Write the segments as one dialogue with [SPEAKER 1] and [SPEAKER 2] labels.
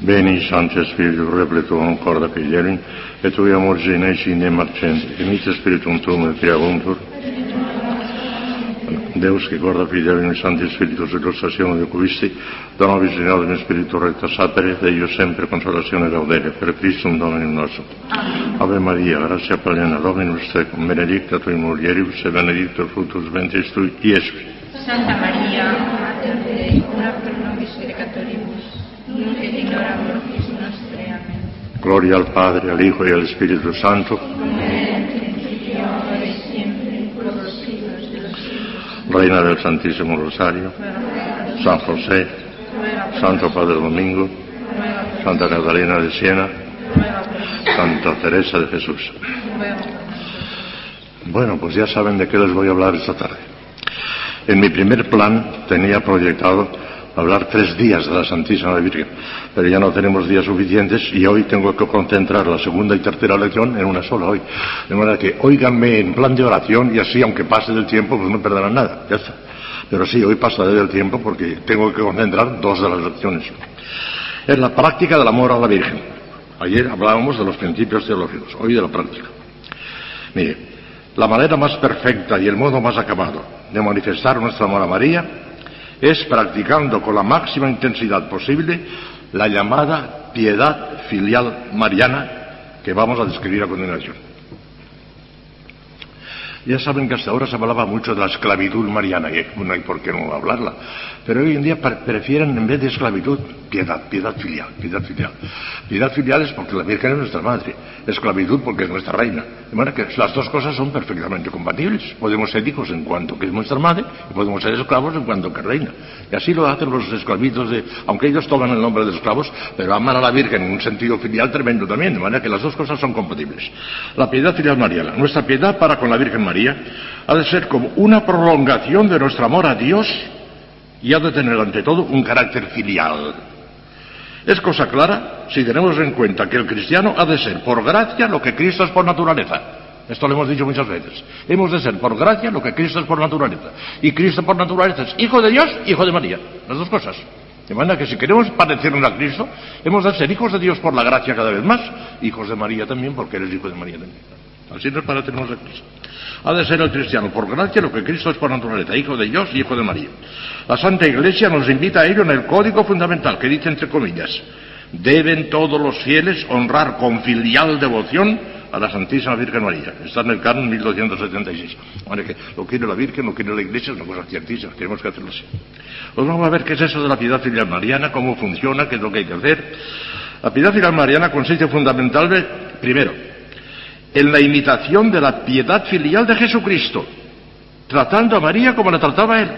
[SPEAKER 1] Beni Sanchez Filio, repletuum corda Piglierin, e tui amor genei cine marcent, emite spiritum tuum et piavuntur. Deus che guarda Figlielin, Santo Spirito, se lo l'ostazione di Cuisti, dono al mio spirito retta sapere, e io sempre consolazione e laudere, per Cristo un dono in nostro. Ave Maria, grazia plena, Dominus tecum, benedicta tui mulieribus, e benedictus fructus ventis tui, Iesus.
[SPEAKER 2] Santa Maria, Mater Dei,
[SPEAKER 1] Gloria al Padre, al Hijo y al Espíritu Santo. Reina del Santísimo Rosario, San José, Santo Padre Domingo, Santa Catalina de Siena, Santa Teresa de Jesús. Bueno, pues ya saben de qué les voy a hablar esta tarde. En mi primer plan tenía proyectado hablar tres días de la Santísima Virgen, pero ya no tenemos días suficientes y hoy tengo que concentrar la segunda y tercera lección en una sola hoy. De manera que óiganme en plan de oración y así, aunque pase del tiempo, pues no perderán nada. Ya está. Pero sí, hoy pasaré del tiempo porque tengo que concentrar dos de las lecciones. Es la práctica del amor a la Virgen. Ayer hablábamos de los principios teológicos, hoy de la práctica. Mire, la manera más perfecta y el modo más acabado de manifestar nuestro amor a María es practicando con la máxima intensidad posible la llamada piedad filial mariana que vamos a describir a continuación. Ya saben que hasta ahora se hablaba mucho de la esclavitud mariana, y no hay por qué no hablarla. Pero hoy en día pre- prefieren, en vez de esclavitud, piedad, piedad filial, piedad filial. Piedad filial es porque la Virgen es nuestra madre, esclavitud porque es nuestra reina. De manera que las dos cosas son perfectamente compatibles. Podemos ser hijos en cuanto que es nuestra madre y podemos ser esclavos en cuanto que reina. Y así lo hacen los esclavitos de, aunque ellos toman el nombre de esclavos, pero aman a la Virgen en un sentido filial tremendo también, de manera que las dos cosas son compatibles. La piedad filial mariana, nuestra piedad para con la Virgen María, ha de ser como una prolongación de nuestro amor a Dios y ha de tener ante todo un carácter filial. Es cosa clara si tenemos en cuenta que el cristiano ha de ser por gracia lo que Cristo es por naturaleza. Esto lo hemos dicho muchas veces. Hemos de ser por gracia lo que Cristo es por naturaleza. Y Cristo por naturaleza es hijo de Dios, hijo de María. Las dos cosas. De manera que si queremos parecernos a Cristo, hemos de ser hijos de Dios por la gracia cada vez más, hijos de María también, porque eres hijo de María también. Así nos Cristo. Ha de ser el cristiano por gracia lo que Cristo es por naturaleza, hijo de Dios y hijo de María. La Santa Iglesia nos invita a ello en el código fundamental, que dice entre comillas, deben todos los fieles honrar con filial devoción a la Santísima Virgen María. Está en el canon 1276. Bueno, que lo quiere la Virgen, lo quiere la Iglesia, es una cosa ciertísima, tenemos que hacerlo así. Pues vamos a ver qué es eso de la piedad filial mariana, cómo funciona, qué es lo que hay que hacer. La piedad filial mariana consiste fundamentalmente, primero, en la imitación de la piedad filial de Jesucristo, tratando a María como la trataba él.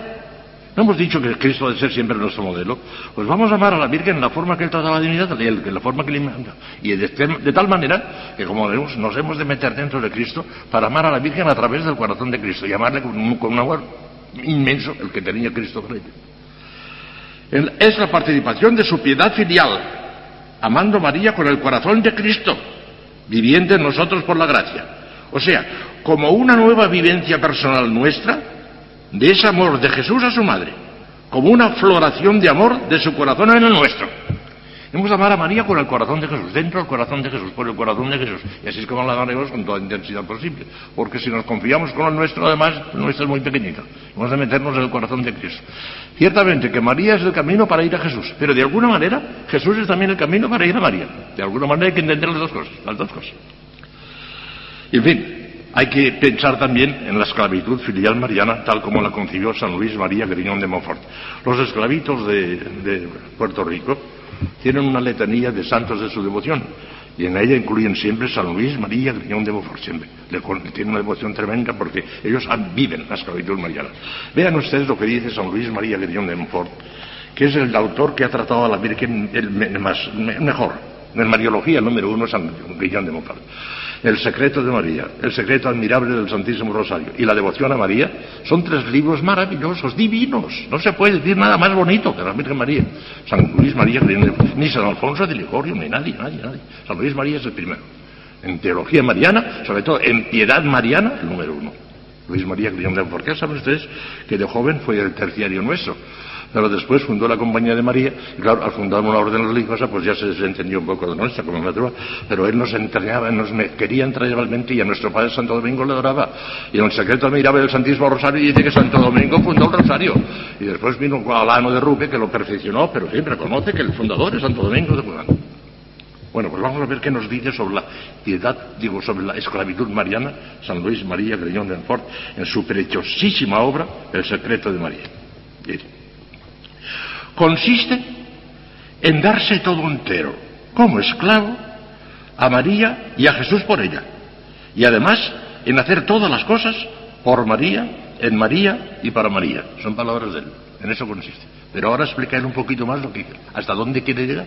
[SPEAKER 1] ¿No hemos dicho que Cristo debe ser siempre nuestro modelo? Pues vamos a amar a la Virgen en la forma que él trataba la divinidad, en la forma que le manda. Y de, de tal manera que, como vemos, nos hemos de meter dentro de Cristo para amar a la Virgen a través del corazón de Cristo y amarle con un, con un amor inmenso, el que tenía Cristo por ella. El- Es la participación de su piedad filial, amando a María con el corazón de Cristo, viviendo en nosotros por la gracia. O sea, como una nueva vivencia personal nuestra de ese amor de Jesús a su madre, como una floración de amor de su corazón en el nuestro. Hemos de amar a María con el corazón de Jesús, dentro del corazón de Jesús, por el corazón de Jesús. Y así es como la amaremos con toda intensidad posible. Porque si nos confiamos con el nuestro, además, el nuestro es muy pequeñito. Hemos de meternos en el corazón de Cristo. Ciertamente que María es el camino para ir a Jesús, pero de alguna manera Jesús es también el camino para ir a María. De alguna manera hay que entender las dos cosas, las dos cosas. Y en fin, hay que pensar también en la esclavitud filial mariana, tal como la concibió San Luis María Griñón de Montfort. Los esclavitos de, de Puerto Rico tienen una letanía de santos de su devoción, y en ella incluyen siempre San Luis María Griñón de Montfort, siempre. Le tienen una devoción tremenda porque ellos viven la esclavitud mariana. Vean ustedes lo que dice San Luis María Griñón de Montfort, que es el autor que ha tratado a la Virgen más, me- mejor. En Mariología, el número uno, San Guillón de Montfort. El secreto de María, el secreto admirable del Santísimo Rosario y la devoción a María son tres libros maravillosos, divinos. No se puede decir nada más bonito que la Virgen María. San Luis María, ni San Alfonso de Ligorio, ni nadie, nadie, nadie. San Luis María es el primero. En teología mariana, sobre todo en piedad mariana, el número uno. Luis María Grión de ¿Por qué saben ustedes que de joven fue el terciario nuestro? Pero después fundó la Compañía de María, y claro, al fundar una orden religiosa, pues ya se desentendió un poco de nuestra, como natural, pero él nos entrañaba, nos quería entrar igualmente y a nuestro Padre Santo Domingo le adoraba. Y en el secreto miraba el Santísimo Rosario y dice que Santo Domingo fundó el Rosario. Y después vino Alano de Rupe, que lo perfeccionó, pero siempre conoce que el fundador es Santo Domingo de Guzmán. Bueno, pues vamos a ver qué nos dice sobre la piedad, digo, sobre la esclavitud mariana, San Luis María Greñón de Enfort, en su preciosísima obra, El secreto de María. Consiste en darse todo entero, como esclavo, a María y a Jesús por ella. Y además, en hacer todas las cosas por María, en María y para María. Son palabras de él. En eso consiste. Pero ahora explicaré un poquito más lo que, hasta dónde quiere llegar.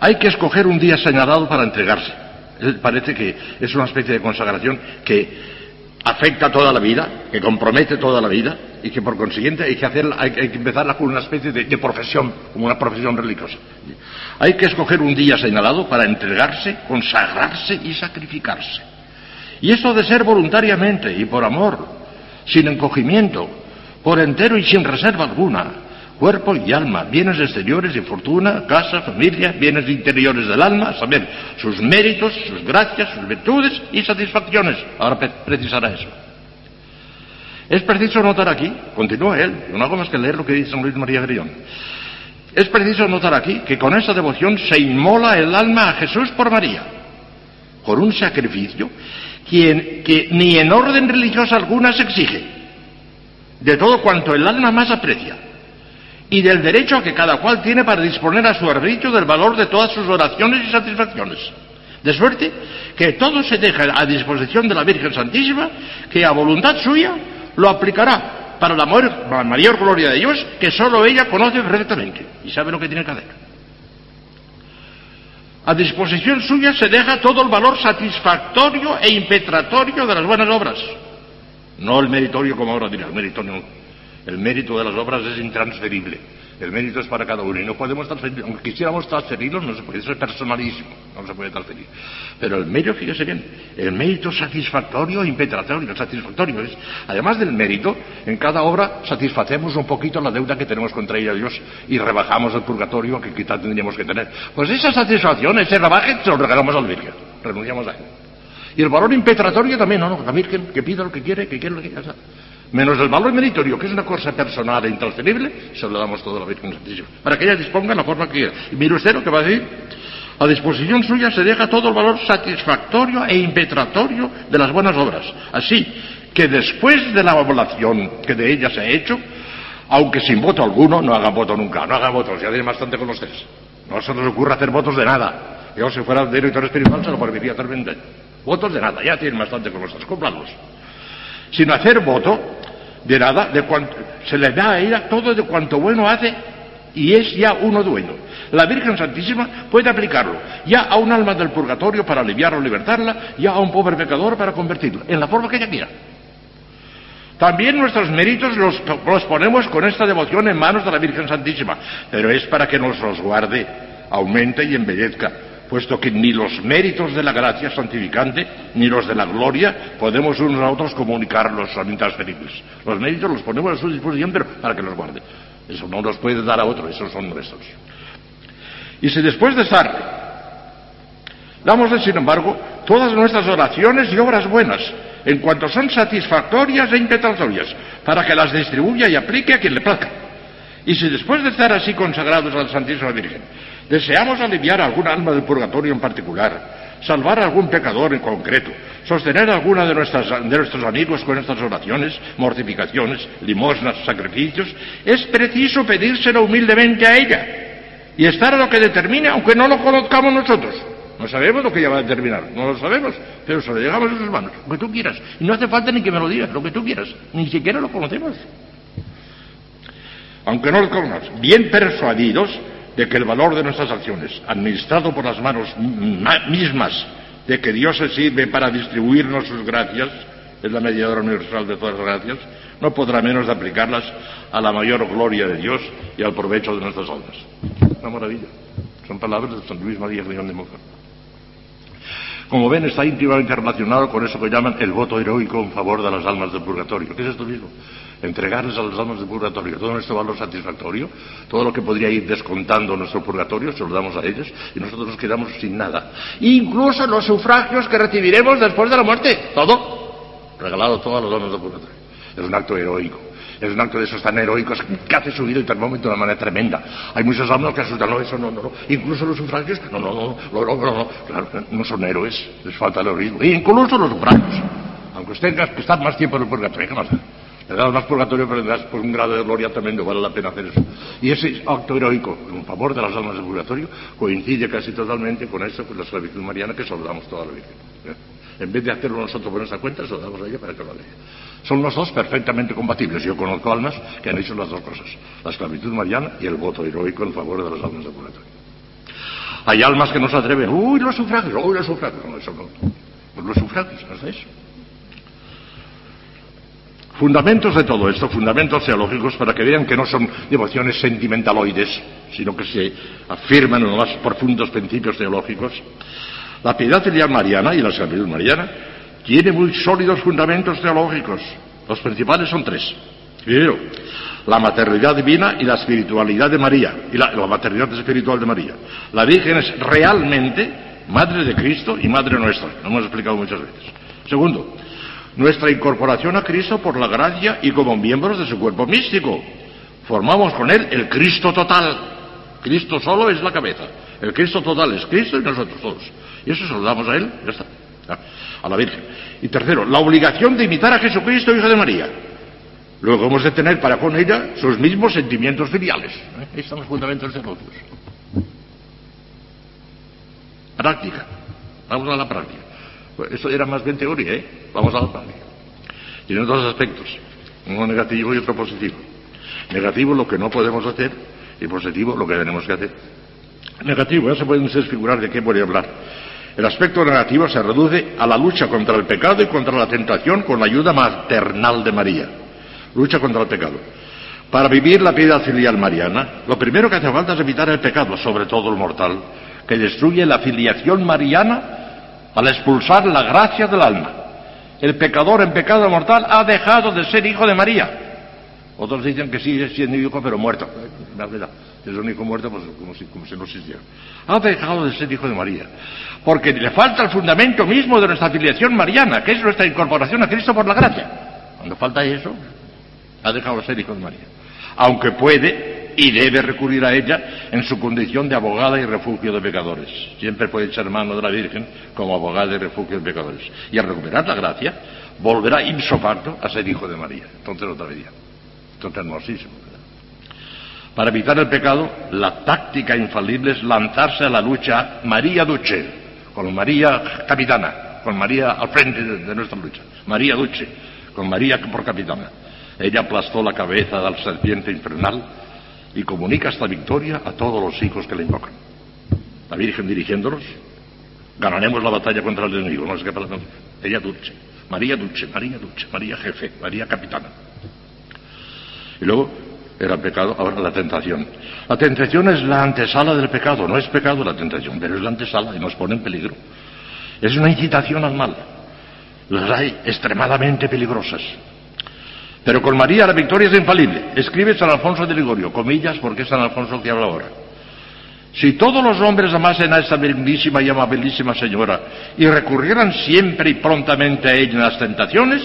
[SPEAKER 1] Hay que escoger un día señalado para entregarse. Parece que es una especie de consagración que afecta toda la vida, que compromete toda la vida y que por consiguiente hay que, hacerla, hay, que empezarla con una especie de, de, profesión, como una profesión religiosa. Hay que escoger un día señalado para entregarse, consagrarse y sacrificarse. Y eso de ser voluntariamente y por amor, sin encogimiento, por entero y sin reserva alguna, cuerpo y alma, bienes exteriores y fortuna, casa, familia, bienes interiores del alma, saber sus méritos, sus gracias, sus virtudes y satisfacciones. Ahora precisará eso. Es preciso notar aquí, continúa él, no hago más que leer lo que dice San Luis María Grillón. Es preciso notar aquí que con esa devoción se inmola el alma a Jesús por María, con un sacrificio quien, que ni en orden religiosa alguna se exige, de todo cuanto el alma más aprecia y del derecho que cada cual tiene para disponer a su arbitrio del valor de todas sus oraciones y satisfacciones. De suerte que todo se deja a disposición de la Virgen Santísima, que a voluntad suya lo aplicará para la mayor, gloria de Dios, que sólo ella conoce perfectamente y sabe lo que tiene que hacer. A disposición suya se deja todo el valor satisfactorio e impetratorio de las buenas obras. No el meritorio como ahora dirá, el meritorio el mérito de las obras es intransferible. El mérito es para cada uno y no podemos transferir, aunque quisiéramos transferirlo, no se puede, eso es personalísimo, no se puede transferir. Pero el mérito, fíjese bien, el mérito satisfactorio impetratorio, satisfactorio es, además del mérito, en cada obra satisfacemos un poquito la deuda que tenemos contra ella Dios y rebajamos el purgatorio que quizás tendríamos que tener. Pues esa satisfacción, ese rebaje, se lo regalamos al Virgen, renunciamos a él. Y el valor impetratorio también, no, no, la Virgen que pida lo que quiere, que quiere lo que quiere menos el valor meritorio, que es una cosa personal e intransferible, se lo damos todo a la Virgen Santísima, para que ella disponga la forma que quiera. Y mire usted lo que va a decir, a disposición suya se deja todo el valor satisfactorio e impetratorio de las buenas obras. Así que después de la evaluación que de ella se ha hecho, aunque sin voto alguno, no hagan voto nunca, no hagan votos, ya tienen bastante con ustedes. No se les ocurra hacer votos de nada. Yo, si fuera director espiritual, se lo permitiría hacer Votos de nada, ya tienen bastante con ustedes, cúmplanlos. Sin hacer voto, de nada, de cuanto, se le da a ella todo de cuanto bueno hace y es ya uno dueño. La Virgen Santísima puede aplicarlo ya a un alma del purgatorio para aliviarla o libertarla, ya a un pobre pecador para convertirlo, en la forma que ella quiera. También nuestros méritos los, los ponemos con esta devoción en manos de la Virgen Santísima, pero es para que nos los guarde, aumente y embellezca puesto que ni los méritos de la gracia santificante ni los de la gloria podemos unos a otros comunicarlos, son intransferibles. Los méritos los ponemos a su disposición, pero para que los guarde. Eso no los puede dar a otro, esos son nuestros. Y si después de estar, damosle, sin embargo, todas nuestras oraciones y obras buenas, en cuanto son satisfactorias e impetratorias, para que las distribuya y aplique a quien le plazca. Y si después de estar así consagrados a la Santísima Virgen, Deseamos aliviar algún alma del purgatorio en particular, salvar a algún pecador en concreto, sostener a alguna de, de nuestros amigos con estas oraciones, mortificaciones, limosnas, sacrificios. Es preciso pedírselo humildemente a ella y estar a lo que determine, aunque no lo conozcamos nosotros. No sabemos lo que ella va a determinar, no lo sabemos, pero se lo llegamos a sus manos, lo que tú quieras. Y no hace falta ni que me lo digas, lo que tú quieras, ni siquiera lo conocemos. Aunque no lo conozcamos, bien persuadidos de que el valor de nuestras acciones, administrado por las manos mismas de que Dios se sirve para distribuirnos sus gracias, es la mediadora universal de todas las gracias, no podrá menos de aplicarlas a la mayor gloria de Dios y al provecho de nuestras almas. Una maravilla. Son palabras de San Luis María de. Como ven, está íntimamente relacionado con eso que llaman el voto heroico en favor de las almas del purgatorio. ¿Qué es esto mismo? Entregarles a las almas del purgatorio todo nuestro valor satisfactorio, todo lo que podría ir descontando nuestro purgatorio, se lo damos a ellos y nosotros nos quedamos sin nada. Incluso los sufragios que recibiremos después de la muerte. Todo. Regalado todo a los almas del purgatorio. Es un acto heroico. Es un acto de esos tan heroicos que hace subir el termómetro de una manera tremenda. Hay muchos almas que asustan, no, eso no, no, no. Incluso los sufragios, no, no, no, no, no, no, no. Claro, no son héroes, les falta el heroísmo. E incluso los sufragios. Aunque usted tenga que estar más tiempo en el purgatorio, ¿qué más da? Le das más purgatorio, pero le das por un grado de gloria tremendo, vale la pena hacer eso. Y ese acto heroico en favor de las almas del purgatorio coincide casi totalmente con eso, con la esclavitud mariana que damos toda la Virgen. ¿eh? En vez de hacerlo nosotros por nuestra cuenta, se lo damos a ella para que lo haga. Son los dos perfectamente compatibles. Yo conozco almas que han hecho las dos cosas, la esclavitud mariana y el voto heroico en favor de las almas del purgatorio. Hay almas que no se atreven, uy, los sufragios, uy, los sufragios. No, eso no. Pues los sufragios, no es eso. Fundamentos de todo esto, fundamentos teológicos para que vean que no son devociones sentimentaloides, sino que se afirman en los más profundos principios teológicos. La piedad filial mariana y la esclavitud mariana tiene muy sólidos fundamentos teológicos. Los principales son tres. Primero, la maternidad divina y la espiritualidad de María, y la, la, maternidad espiritual de María. La Virgen es realmente madre de Cristo y madre nuestra, lo hemos explicado muchas veces. Segundo, nuestra incorporación a Cristo por la gracia y como miembros de su cuerpo místico. Formamos con Él el Cristo total. Cristo solo es la cabeza. El Cristo total es Cristo y nosotros todos. Y eso se lo damos a Él, ya está a la Virgen. Y tercero, la obligación de imitar a Jesucristo, hijo de María. Luego hemos de tener para con ella sus mismos sentimientos filiales. ¿Eh? Ahí están los fundamentos teológicos. Práctica. Vamos a la práctica. Pues eso era más bien teoría, ¿eh? Vamos a la práctica. Tiene dos aspectos, uno negativo y otro positivo. Negativo lo que no podemos hacer y positivo lo que tenemos que hacer. Negativo, ya se pueden ustedes figurar de qué voy a hablar. El aspecto negativo se reduce a la lucha contra el pecado y contra la tentación con la ayuda maternal de María. Lucha contra el pecado. Para vivir la piedad filial mariana, lo primero que hace falta es evitar el pecado, sobre todo el mortal, que destruye la filiación mariana al expulsar la gracia del alma. El pecador en pecado mortal ha dejado de ser hijo de María. Otros dicen que sigue siendo hijo, pero muerto. Es un hijo muerto, pues como si, como si no existiera. Ha dejado de ser hijo de María. Porque le falta el fundamento mismo de nuestra afiliación mariana, que es nuestra incorporación a Cristo por la gracia. Cuando falta eso, ha dejado de ser hijo de María. Aunque puede y debe recurrir a ella en su condición de abogada y refugio de pecadores. Siempre puede echar mano de la Virgen como abogada y refugio de pecadores. Y al recuperar la gracia, volverá ipso facto a ser hijo de María. Entonces otra vez. Entonces hermosísimo. Para evitar el pecado, la táctica infalible es lanzarse a la lucha María Duce, con María capitana, con María al frente de, de nuestra lucha. María Duce, con María por capitana. Ella aplastó la cabeza de la serpiente infernal y comunica esta victoria a todos los hijos que la invocan. La Virgen dirigiéndolos, ganaremos la batalla contra el enemigo, no es que para Ella Dulce, María Dulce, María Dulce, María Jefe, María Capitana. Y luego era pecado, ahora la tentación. La tentación es la antesala del pecado, no es pecado la tentación, pero es la antesala y nos pone en peligro. Es una incitación al mal. Las hay extremadamente peligrosas. Pero con María la victoria es infalible. Escribe San Alfonso de Ligorio, comillas, porque es San Alfonso el que habla ahora. Si todos los hombres amasen a esta bellísima y amabilísima señora y recurrieran siempre y prontamente a ella en las tentaciones,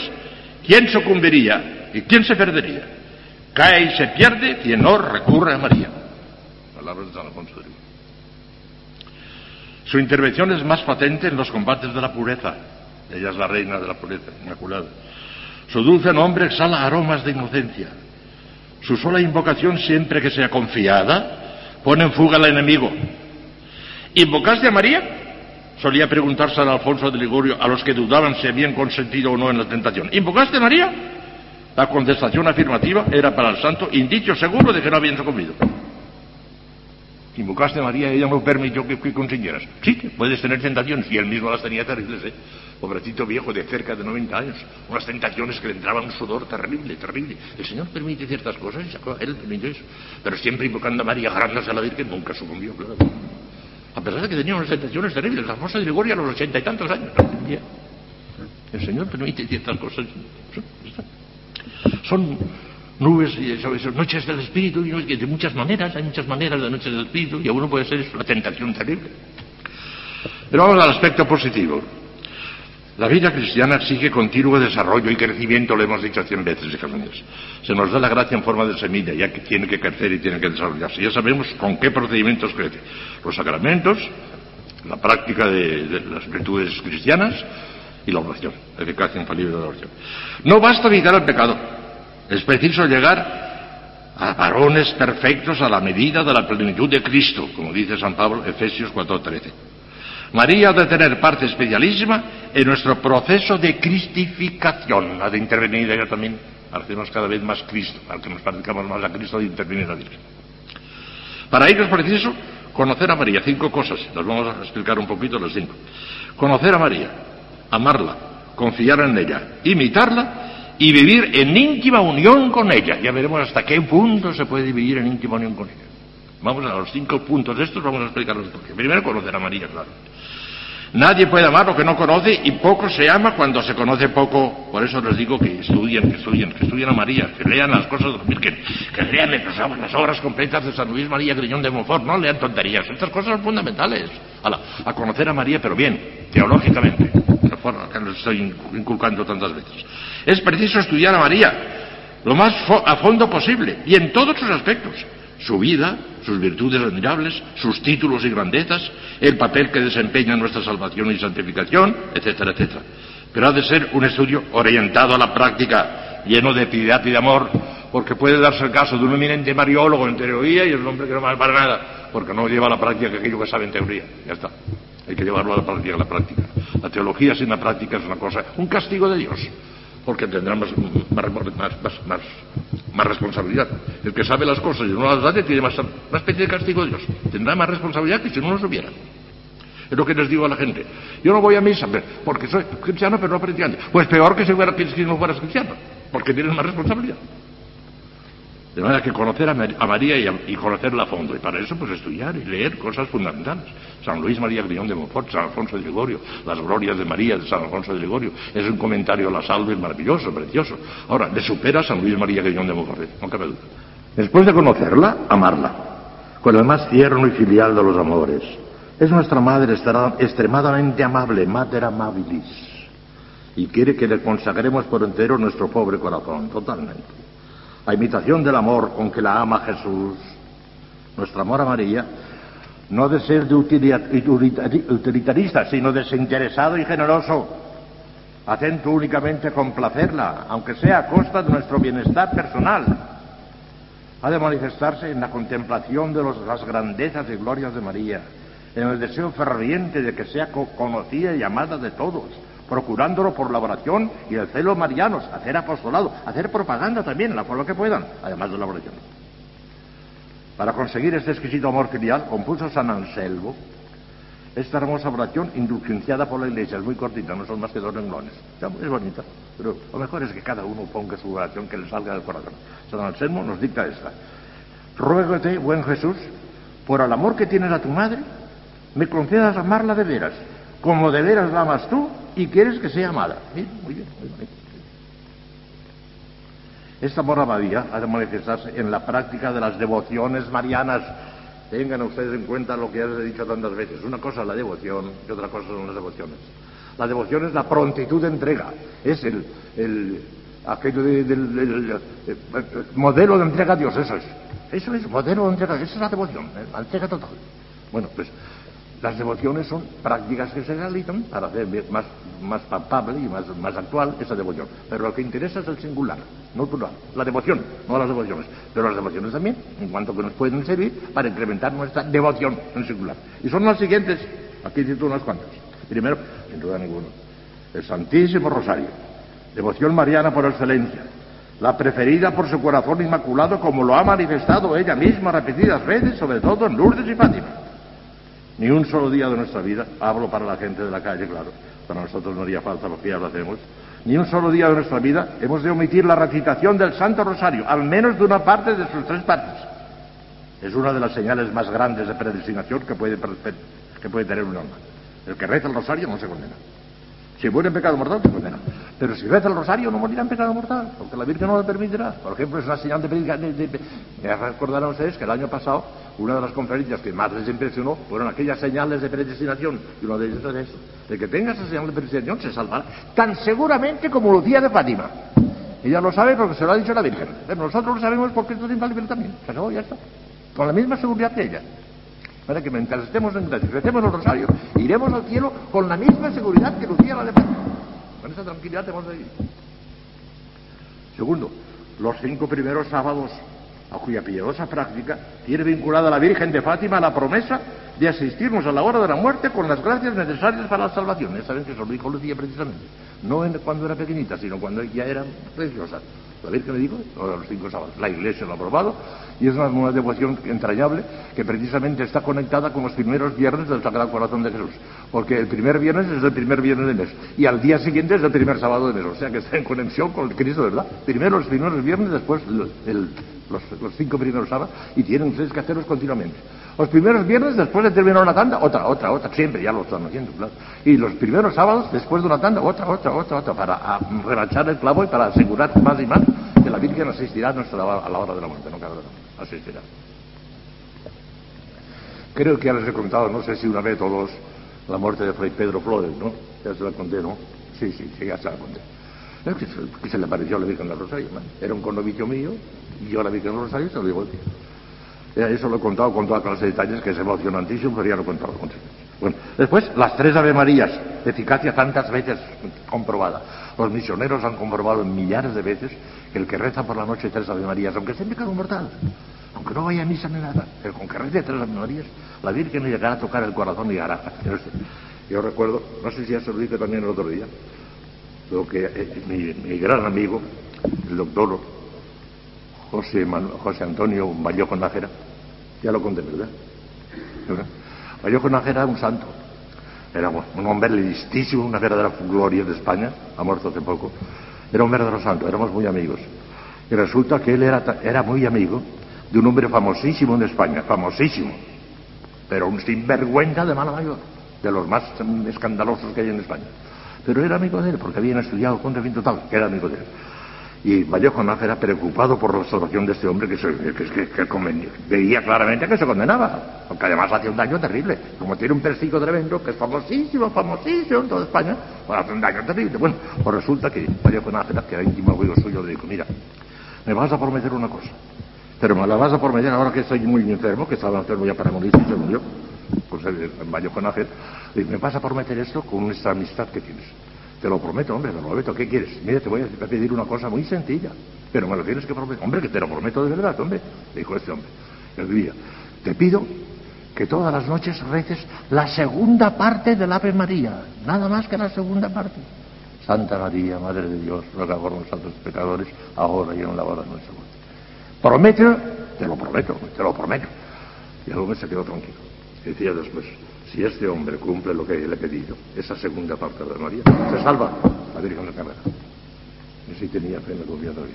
[SPEAKER 1] ¿quién sucumbiría y quién se perdería? Cae y se pierde quien no recurre a María. Palabras de San Alfonso de Ligorio. Su intervención es más patente en los combates de la pureza. Ella es la reina de la pureza, inmaculada. Su dulce nombre exhala aromas de inocencia. Su sola invocación, siempre que sea confiada, pone en fuga al enemigo. ¿Invocaste a María? Solía preguntarse San Alfonso de Ligurio a los que dudaban si habían consentido o no en la tentación. ¿Invocaste a María? La contestación afirmativa era para el santo indicio seguro de que no habían sucumbido. Invocaste a María y ella no permitió que, que consiguieras. Sí, puedes tener tentaciones, y él mismo las tenía terribles, ¿eh? Pobrecito viejo de cerca de 90 años, unas tentaciones que le entraban un sudor terrible, terrible. El Señor permite ciertas cosas Él permitió eso. Pero siempre invocando a María, agarrándose a la Virgen, nunca sucumbió, claro. a pesar de que tenía unas tentaciones terribles. La famosa de Gregorio a los ochenta y tantos años. El Señor permite ciertas cosas. Son nubes y eso, eso, noches del espíritu y de muchas maneras, hay muchas maneras de noches del espíritu y a uno puede ser una tentación terrible. Pero vamos al aspecto positivo. La vida cristiana exige continuo desarrollo y crecimiento, lo hemos dicho cien veces, hijas. Se nos da la gracia en forma de semilla, ya que tiene que crecer y tiene que desarrollarse. Ya sabemos con qué procedimientos crece. Los sacramentos, la práctica de, las virtudes cristianas y la oración, la eficacia infalible de la oración. No basta evitar el pecado. Es preciso llegar a varones perfectos a la medida de la plenitud de Cristo, como dice San Pablo, Efesios 4:13. María ha de tener parte especialísima en nuestro proceso de cristificación, ha de intervenir ella también, hacemos cada vez más Cristo, al que nos parezcamos más a Cristo, de intervenir a Dios. Para ello es preciso conocer a María, cinco cosas, las vamos a explicar un poquito las cinco. Conocer a María, amarla, confiar en ella, imitarla y vivir en íntima unión con ella. Ya veremos hasta qué punto se puede vivir en íntima unión con ella. Vamos a los cinco puntos de estos, vamos a explicarlos. Primero, conocer a María, claro. Nadie puede amar lo que no conoce y poco se ama cuando se conoce poco. Por eso les digo que estudien, que estudien, que estudien a María, que lean las cosas de que lean las, obras completas de San Luis María Griñón de Montfort, no lean tonterías. Estas cosas son fundamentales. A, a conocer a María, pero bien, teológicamente, de la forma que nos estoy inculcando tantas veces. Es preciso estudiar a María lo más a fondo posible y en todos sus aspectos su vida, sus virtudes admirables, sus títulos y grandezas, el papel que desempeña nuestra salvación y santificación, etcétera, etcétera. Pero ha de ser un estudio orientado a la práctica, lleno de piedad y de amor, porque puede darse el caso de un eminente mariólogo en teoría y es un hombre que no vale para nada, porque no lleva a la práctica aquello que sabe en teoría. Ya está. Hay que llevarlo a la práctica, a la práctica. La teología sin la práctica es una cosa, un castigo de Dios porque tendrá más, más, más, responsabilidad. El que sabe las cosas y no las da tiene más, una especie de castigo de Dios. Tendrá más responsabilidad que si no lo supiera. Es lo que les digo a la gente. Yo no voy a misa porque soy cristiano, pero no practicante. Pues peor que si, fuera, si no fueras cristiano, porque tienes más responsabilidad. De manera que conocer a María y, conocerla a fondo. Y para eso, pues estudiar y leer cosas fundamentales. San Luis María Griñón de Montfort, San Alfonso de Ligorio, las glorias de María de San Alfonso de Ligorio. Es un comentario a la salve maravilloso, precioso. Ahora, le supera San Luis María Griñón de Montfort, no cabe duda. Después de conocerla, amarla, con el más tierno y filial de los amores. Es nuestra madre extremadamente amable, mater amabilis, y quiere que le consagremos por entero nuestro pobre corazón, totalmente a imitación del amor con que la ama Jesús, nuestro amor a María, no de ser de utilitarista, sino desinteresado y generoso, atento únicamente a complacerla, aunque sea a costa de nuestro bienestar personal. Ha de manifestarse en la contemplación de las grandezas y glorias de María, en el deseo ferviente de que sea conocida y amada de todos, procurándolo por la oración y el celo marianos, hacer apostolado, hacer propaganda también, en la forma que puedan, además de la oración. Para conseguir este exquisito amor filial, compuso San Anselmo esta hermosa oración indulgenciada por la Iglesia. Es muy cortita, no son más que dos renglones. Es bonita, pero lo mejor es que cada uno ponga su oración que le salga del corazón. San Anselmo nos dicta esta. Ruégote, buen Jesús, por el amor que tienes a tu madre, me concedas amarla de veras, como de veras la amas tú y quieres que sea amada. Muy bien, muy bien. Esta amor a María ha de manifestarse en la práctica de las devociones marianas. Tengan ustedes en cuenta lo que ya he dicho tantas veces. Una cosa es la devoción y otra cosa son las devociones. La devoción es la prontitud de entrega, es el, el aquello del modelo de entrega a Dios, eso es. Eso es modelo de entrega, esa es la devoción, ¿eh? la entrega total. Bueno, pues las devociones son prácticas que se realizan para hacer más, más palpable y más, más actual esa devoción. Pero lo que interesa es el singular, no plural. La devoción, no las devociones. Pero las devociones también, en cuanto que nos pueden servir para incrementar nuestra devoción en singular. Y son las siguientes, aquí cito unas cuantas. Primero, sin duda ninguno, el Santísimo Rosario, devoción mariana por excelencia, la preferida por su corazón inmaculado como lo ha manifestado ella misma repetidas veces, sobre todo en Lourdes y Fátima. Ni un solo día de nuestra vida, hablo para la gente de la calle, claro, para nosotros no haría falta porque ya lo hacemos, ni un solo día de nuestra vida hemos de omitir la recitación del Santo Rosario, al menos de una parte de sus tres partes. Es una de las señales más grandes de predestinación que puede tener un alma. El que reza el rosario no se condena. Si muere en pecado mortal, se condena. Pero si reza el rosario, no morirá en pecado mortal, porque la Virgen no lo permitirá. Por ejemplo, es una señal de predicación. Recordarán ustedes que el año pasado, una de las conferencias que más les impresionó fueron aquellas señales de predestinación. Y uno de ellos es eso. De que tenga esa señal de predestinación se salvará. Tan seguramente como Lucía de Fátima. Ella lo sabe porque se lo ha dicho la Virgen. Pero nosotros lo sabemos porque esto tiene libre también. Se acabó, ya está. Con la misma seguridad que ella. Para que mientras estemos en gracia, recemos el rosario, iremos al cielo con la misma seguridad que Lucía la de Fátima. Con esa tranquilidad tenemos de ir. Segundo, los cinco primeros sábados a cuya piadosa práctica tiene vinculada la Virgen de Fátima la promesa de asistirnos a la hora de la muerte con las gracias necesarias para la salvación. Ya saben que eso lo dijo Lucía precisamente. No cuando era pequeñita, sino cuando ya era preciosa. La Virgen le dijo, los cinco sábados. La Iglesia lo ha aprobado y es una, una, devoción entrañable que precisamente está conectada con los primeros viernes del Sagrado Corazón de Jesús. Porque el primer viernes es el primer viernes del mes y al día siguiente es el primer sábado de mes. O sea que está en conexión con el Cristo, ¿verdad? Primero los primeros viernes, después los, los, cinco primeros sábados y tienen ustedes que hacerlos continuamente. Los primeros viernes, después de terminar una tanda, otra, otra, otra, siempre ya lo están haciendo, claro. Y los primeros sábados, después de una tanda, otra, otra, otra, otra, para rebachar el clavo y para asegurar más y más que la Virgen asistirá a, la hora de la muerte, no duda, asistirá. Creo que ya les he contado, no sé si una vez todos, la muerte de Fray Pedro Flores, ¿no? Ya se la conté, ¿no? Sí, sí, sí, ya se la conté. Es que, se le apareció a la Virgen del Rosario, ¿no? Era un connovicio mío, y yo a la Virgen del Rosario se lo digo eso lo he contado con toda clase de detalles, que es emocionantísimo, pero ya lo he contado con Bueno, después, las tres Ave Marías, eficacia tantas veces comprobada. Los misioneros han comprobado millares de veces que el que reza por la noche tres Ave Marías, aunque esté en pecado mortal, aunque no vaya a misa ni nada, pero con que rece tres Ave Marías, la Virgen le llegará a tocar el corazón y llegará. Yo recuerdo, no sé si ya se lo dije también el otro día, lo que eh, mi, gran amigo, el doctor José, José Antonio Vallejo Nájera, ya lo conté, ¿verdad? ¿verdad? Vallejo Nájera era un santo, era un hombre listísimo, una verdadera gloria de España, ha muerto hace poco, era un verdadero santo, éramos muy amigos. Y resulta que él era, era muy amigo de un hombre famosísimo en España, famosísimo, pero un sinvergüenza de mala mayor, de los más escandalosos que hay en España. Pero era amigo de él, porque habían estudiado con fin total, que era amigo de él. Y Vallejo Nájera, preocupado por la salvación de este hombre, que, se, que, que veía claramente que se condenaba, porque además hacía un daño terrible. Como tiene un persigo tremendo, que es famosísimo, famosísimo en toda España, pues hace un daño terrible. Bueno, pues resulta que Vallejo Nájera, que era íntimo amigo suyo, le dijo, mira, me vas a prometer una cosa, pero me la vas a prometer ahora que estoy muy enfermo, que estaba enfermo ya para morir y se murió, pues en Vallejo Nájera, me vas a prometer esto con esta amistad que tienes. Te lo prometo, hombre, te lo prometo. ¿Qué quieres? Mira, te voy a pedir una cosa muy sencilla, pero me lo tienes que prometer. Hombre, que te lo prometo de verdad, hombre, dijo este hombre. El día, te pido que todas las noches reces la segunda parte del Ave María, nada más que la segunda parte. Santa María, Madre de Dios, ruega por nosotros pecadores, ahora y en la hora de nuestra muerte. Promételo, te lo prometo, te lo prometo. Y el hombre se quedó tranquilo. Decía después, si este hombre cumple lo que le he pedido, esa segunda parte de María, se salva la Virgen de Carrera. Y sí tenía fe en la confianza de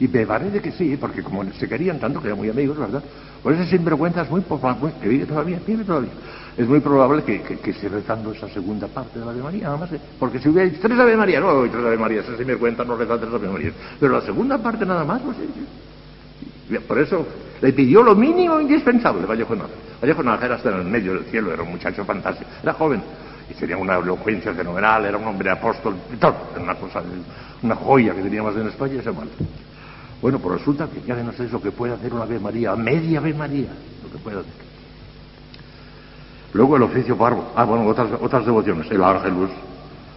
[SPEAKER 1] Y me parece que sí, porque como se querían tanto, que eran muy amigos, ¿verdad? Por ese sinvergüenza es muy probable, que vive todavía, vive todavía. Es muy probable que, que, que rezando esa segunda parte de la Ave María, nada más. Porque si hubiera tres Ave María, no, tres Ave María, ese sinvergüenza no reza tres Ave María. Pero la segunda parte nada más, pues sí. Por eso le pidió lo mínimo indispensable, Vallejo Nájera. Vallejo Nájera está en el medio del cielo, era un muchacho fantástico, era joven y tenía una elocuencia fenomenal, era un hombre apóstol, una joya que teníamos en España y se muerto. Bueno, pues resulta que ya no sé lo que puede hacer una Ave María, media Ave María, lo que puede hacer. Luego el oficio parvo, ah, bueno, otras, otras devociones, el Ángelus,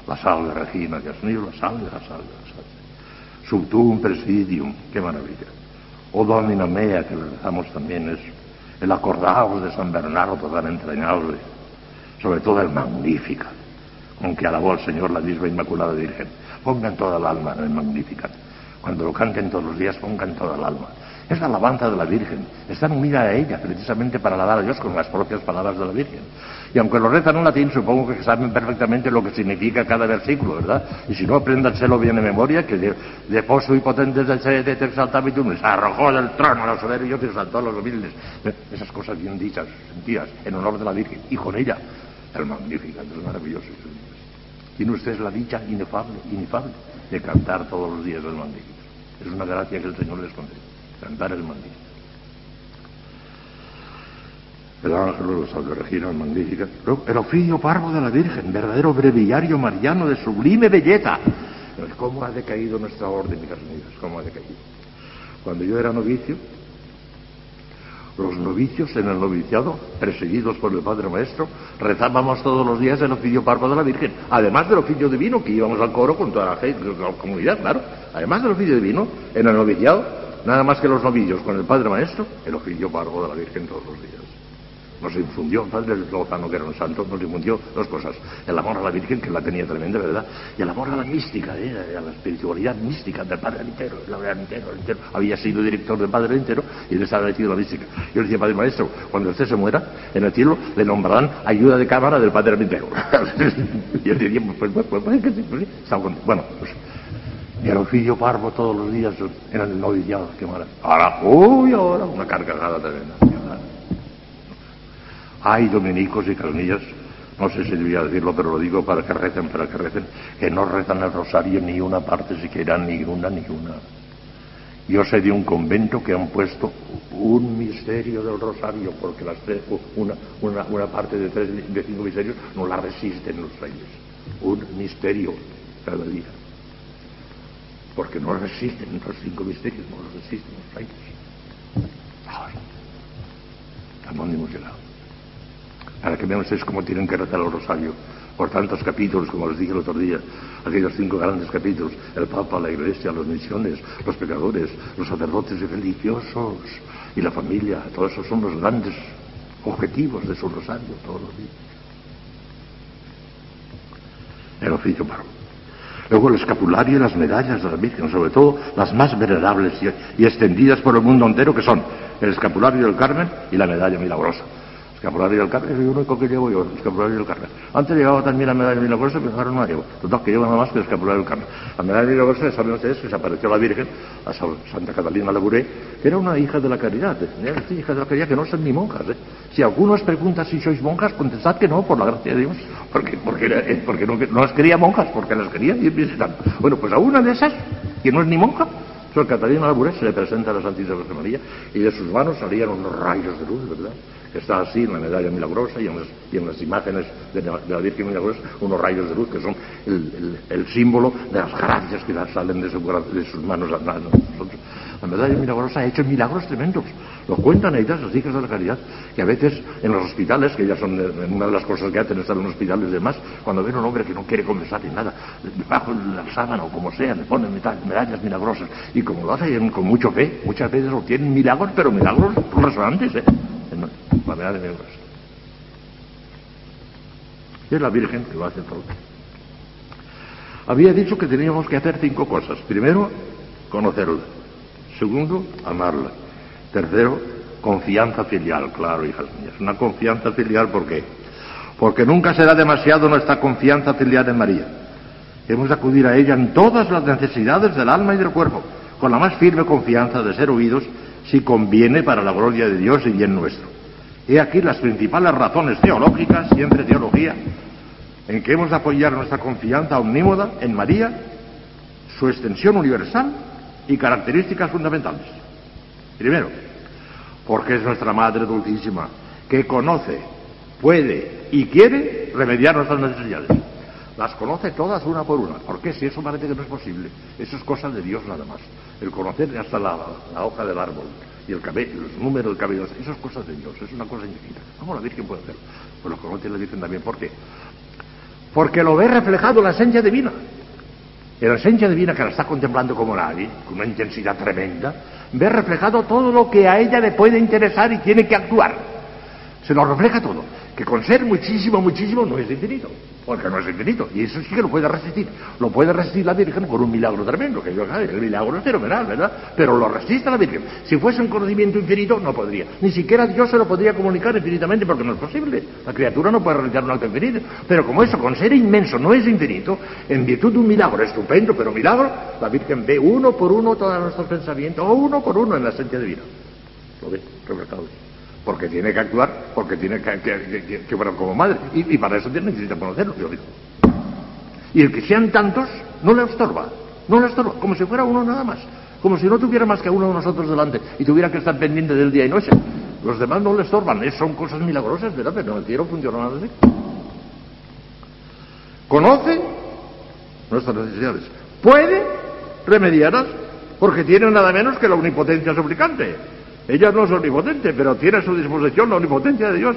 [SPEAKER 1] la salve Regina, Dios mío, la salve, la salve, la salve. Subtum presidium, qué maravilla. O Domina Mea, que rezamos también, es el acordaos de San Bernardo tan entrañable, sobre todo el Magnífica, con que alabó al Señor la misma Inmaculada Virgen. Pongan toda el alma en el Magnífica. Cuando lo canten todos los días, pongan toda el alma. Es la alabanza de la Virgen. Están unidas a ella precisamente para alabar a Dios con las propias palabras de la Virgen. Y aunque lo rezan en latín, supongo que saben perfectamente lo que significa cada versículo, ¿verdad? Y si no, apréndanselo bien de memoria, que de, de y potentes te exaltabitum, se arrojó del trono a los soberbios y exaltó a los humildes. Esas cosas bien dichas, sentidas, en honor de la Virgen. Y con ella, el magnífico, el maravilloso. Tiene usted la dicha inefable, inefable de cantar todos los días el magnífico. Es una gracia que el Señor les concede cantar el. El ángel de los Regina magnífica. El oficio parvo de la Virgen, verdadero breviario mariano de sublime belleza. ¿Cómo ha decaído nuestra orden, hijas mías? ¿Cómo ha decaído? Cuando yo era novicio, los novicios en el noviciado, perseguidos por el Padre Maestro, rezábamos todos los días el oficio parvo de la Virgen, además del oficio divino, que íbamos al coro con toda la, gente, la comunidad, claro, además del oficio divino, en el noviciado, nada más que los novillos con el Padre Maestro, el oficio parvo de la Virgen todos los días. Nos infundió, el Padre Lozano, que era un santo, nos infundió dos cosas. El amor a la Virgen, que la tenía tremenda, ¿verdad? Y el amor a la mística, ¿eh? a la espiritualidad mística del Padre Entero, el Padre Entero, Entero. Había sido director del Padre Entero y le estaba metido la mística. Yo le decía, Padre Maestro, cuando usted se muera, en el cielo le nombrarán ayuda de cámara del Padre Entero. y él decía, pues, pues, pues, pues, pues. Bueno, pues y el oficio parvo todos los días en el noviciado, qué maravilla. Ahora, uy, ahora, una carcajada tremenda. Hay dominicos y carnillas, no sé si debía decirlo, pero lo digo para que recen, para que recen, que no rezan el rosario ni una parte siquiera, ni una, ni una. Yo sé de un convento que han puesto un misterio del rosario, porque las tres, una, una, una parte de, tres, de cinco misterios no la resisten los reyes. Un misterio cada día porque no resisten los cinco misterios, no los resisten los reyes. Ahora, ¿a dónde hemos llegado? Para que vean ustedes cómo tienen que rezar el rosario por tantos capítulos, como les dije el otro día, aquellos cinco grandes capítulos, el Papa, la Iglesia, las misiones, los pecadores, los sacerdotes y religiosos y la familia, todos esos son los grandes objetivos de su rosario todos los días. El oficio para Luego el escapulario y las medallas de la Virgen, sobre todo las más venerables y, extendidas por el mundo entero, que son el escapulario del Carmen y la medalla milagrosa. Escapulario del Carmen es el único que llevo yo, escapulario del Carmen. Antes llevaba también la medalla milagrosa, pero ahora no la llevo. Total, que llevo nada más que el escapulario del Carmen. La medalla milagrosa, saben ustedes que se apareció la Virgen, a Santa Catalina Labouré, que era una hija de la caridad. ¿eh? hija de la caridad que no son ni monjas. ¿eh? Si alguno os pregunta si sois monjas, contestad que no, por la gracia de Dios. Porque, porque, eh, porque no, las quería monjas, porque las quería ir visitando. Bueno, pues a una de esas, que no es ni monja, Sor Catalina Labouré se le presenta a la Santísima Virgen María y de sus manos salían unos rayos de luz, ¿verdad? Está así en la medalla milagrosa y en las, imágenes de la, Virgen milagrosa unos rayos de luz que son el, símbolo de las gracias que salen de, sus manos a nosotros. La medalla milagrosa ha hecho milagros tremendos. Lo cuentan ellas, las hijas de la caridad, que a veces en los hospitales, que ellas son una de las cosas que hacen estar en los hospitales y demás, cuando ven a un hombre que no quiere conversar ni nada, bajo la sábana o como sea, le ponen medallas milagrosas. Y como lo hacen con mucho fe, muchas veces obtienen milagros, pero milagros resonantes, ¿eh? Y es la Virgen que lo hace todo. Había dicho que teníamos que hacer cinco cosas. Primero, conocerla. Segundo, amarla. Tercero, confianza filial, claro, hijas mías. Una confianza filial, ¿por qué? Porque nunca será demasiado nuestra confianza filial en María. Hemos de acudir a ella en todas las necesidades del alma y del cuerpo, con la más firme confianza de ser oídos si conviene para la gloria de Dios y bien nuestro. He aquí las principales razones teológicas, siempre teología, en que hemos de apoyar nuestra confianza omnímoda en María, su extensión universal y características fundamentales. Primero, porque es nuestra Madre Dulcísima, que conoce, puede y quiere remediar nuestras necesidades. Las conoce todas una por una. ¿Por qué? Si eso parece que no es posible. Eso es cosa de Dios nada más. El conocer hasta la, hoja del árbol y el cabello, los números del cabello, eso es cosa de Dios, es una cosa infinita. ¿Cómo la Virgen puede hacerlo? Pues lo conoce la Virgen también. ¿Por qué? Porque lo ve reflejado en la esencia divina. En la esencia divina que la está contemplando como nadie, con una intensidad tremenda, ve reflejado todo lo que a ella le puede interesar y tiene que actuar. se lo refleja todo. Que con ser muchísimo, muchísimo no es infinito, porque no es infinito. Y eso sí que lo puede resistir. Lo puede resistir la Virgen por un milagro tremendo, que yo el milagro es fenomenal, ¿verdad? Pero lo resiste la Virgen. Si fuese un conocimiento infinito, no podría. Ni siquiera Dios se lo podría comunicar infinitamente porque no es posible. La criatura no puede realizar un acto infinito. Pero como eso, con ser inmenso, no es infinito, en virtud de un milagro estupendo, pero milagro, la Virgen ve uno por uno todos nuestros pensamientos, o uno por uno en la esencia divina. Lo ve, reflejado porque tiene que actuar, porque tiene que, que, que, como madre, y, para eso tiene, necesita conocerlo, yo digo. Y el que sean tantos no le estorba, no le estorba, como si fuera uno nada más, como si no tuviera más que uno de nosotros delante y tuviera que estar pendiente del día y noche. Los demás no le estorban, son cosas milagrosas, ¿verdad? Pero el cielo funciona así. Conoce nuestras necesidades, puede remediarlas, porque tiene nada menos que la omnipotencia suplicante. Ella no es omnipotente, pero tiene a su disposición la omnipotencia de Dios.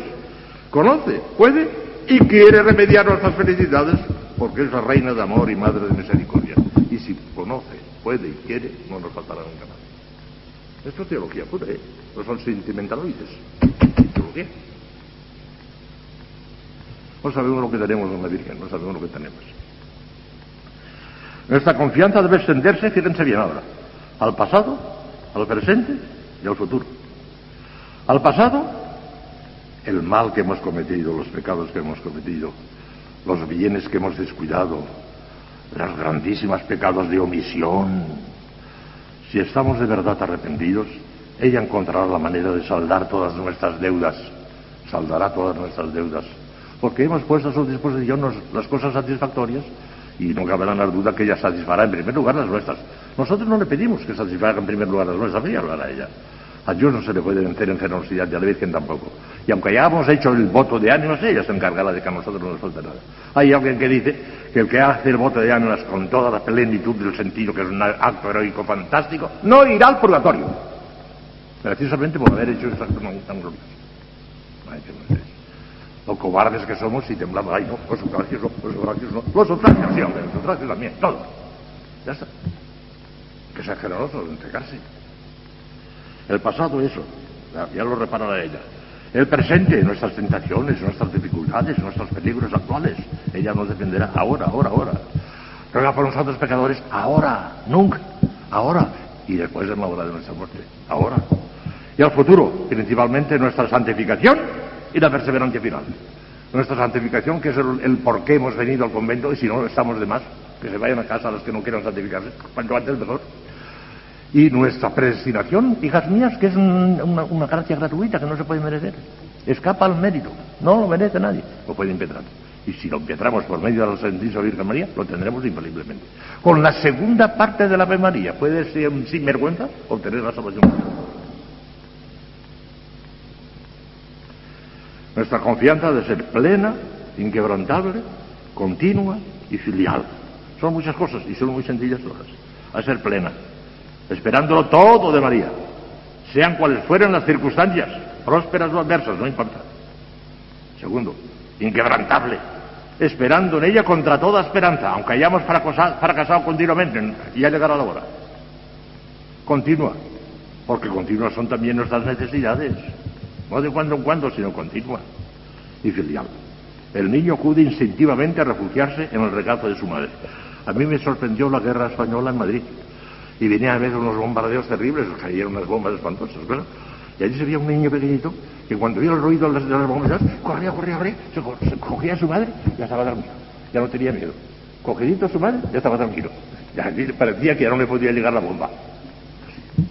[SPEAKER 1] Conoce, puede y quiere remediar nuestras felicidades porque es la reina de amor y madre de misericordia. Y si conoce, puede y quiere, no nos faltará nunca más. Esto es teología pura, ¿eh? No son sentimentaloides. No sabemos lo que tenemos en la Virgen, no sabemos lo que tenemos. Nuestra confianza debe extenderse, fíjense bien ahora, al pasado, al presente y al futuro. Al pasado, el mal que hemos cometido, los pecados que hemos cometido, los bienes que hemos descuidado, los grandísimos pecados de omisión. Si estamos de verdad arrepentidos, ella encontrará la manera de saldar todas nuestras deudas, saldará todas nuestras deudas, porque hemos puesto a su disposición las cosas satisfactorias y no cabe la duda que ella satisfará en primer lugar las nuestras. Nosotros no le pedimos que satisfaga en primer lugar las nuestras, lo hará ella. A Dios no se le puede vencer en generosidad y a la Virgen tampoco. Y aunque hayamos hecho el voto de ánimas, ella se encargará de que a nosotros no nos falte nada. Hay alguien que dice que el que hace el voto de ánimas con toda la plenitud del sentido, que es un acto heroico fantástico, no irá al purgatorio. Precisamente por haber hecho esas cosas tan gloriosas. Los cobardes que somos y temblamos, ay no, los sufragios no, los sufragios no, los sufragios sí, hombre, los sufragios también, todo. Ya está. Que sea generoso, entregarse. El pasado eso, ya lo reparará ella. El presente, nuestras tentaciones, nuestras dificultades, nuestros peligros actuales. Ella nos defenderá ahora, ahora, ahora. Ruega por nosotros pecadores ahora, nunca, ahora. Y después en la hora de nuestra muerte, ahora. Y al futuro, principalmente nuestra santificación y la perseverancia final. Nuestra santificación, que es el, por qué hemos venido al convento, y si no estamos de más, que se vayan a casa los que no quieran santificarse, cuanto antes mejor. Y nuestra predestinación, hijas mías, que es una, gracia gratuita que no se puede merecer. Escapa al mérito. No lo merece nadie. Lo puede impetrar. Y si lo impetramos por medio de la Santísima Virgen María, lo tendremos infaliblemente. Con la segunda parte de la Ave María, puede ser un sinvergüenza obtener la salvación. Nuestra confianza debe ser plena, inquebrantable, continua y filial. Son muchas cosas y son muy sencillas todas. A ser plena, esperándolo todo de María, sean cuales fueran las circunstancias, prósperas o adversas, no importa. Segundo, inquebrantable, esperando en ella contra toda esperanza, aunque hayamos fracasado, continuamente, y ya llegará la hora. Continua, porque continuas son también nuestras necesidades, no de cuando en cuando, sino continua y filial. El niño acude instintivamente a refugiarse en el regazo de su madre. A mí me sorprendió la guerra española en Madrid y venía a ver unos bombardeos terribles, cayeron unas bombas espantosas, ¿verdad? Y allí se veía un niño pequeñito que cuando vio el ruido de las, bombas, corría, corría, corría, se, cogía a su madre y ya estaba tranquilo, ya no tenía miedo. Cogidito a su madre, ya estaba tranquilo. Ya parecía que ya no le podía llegar la bomba.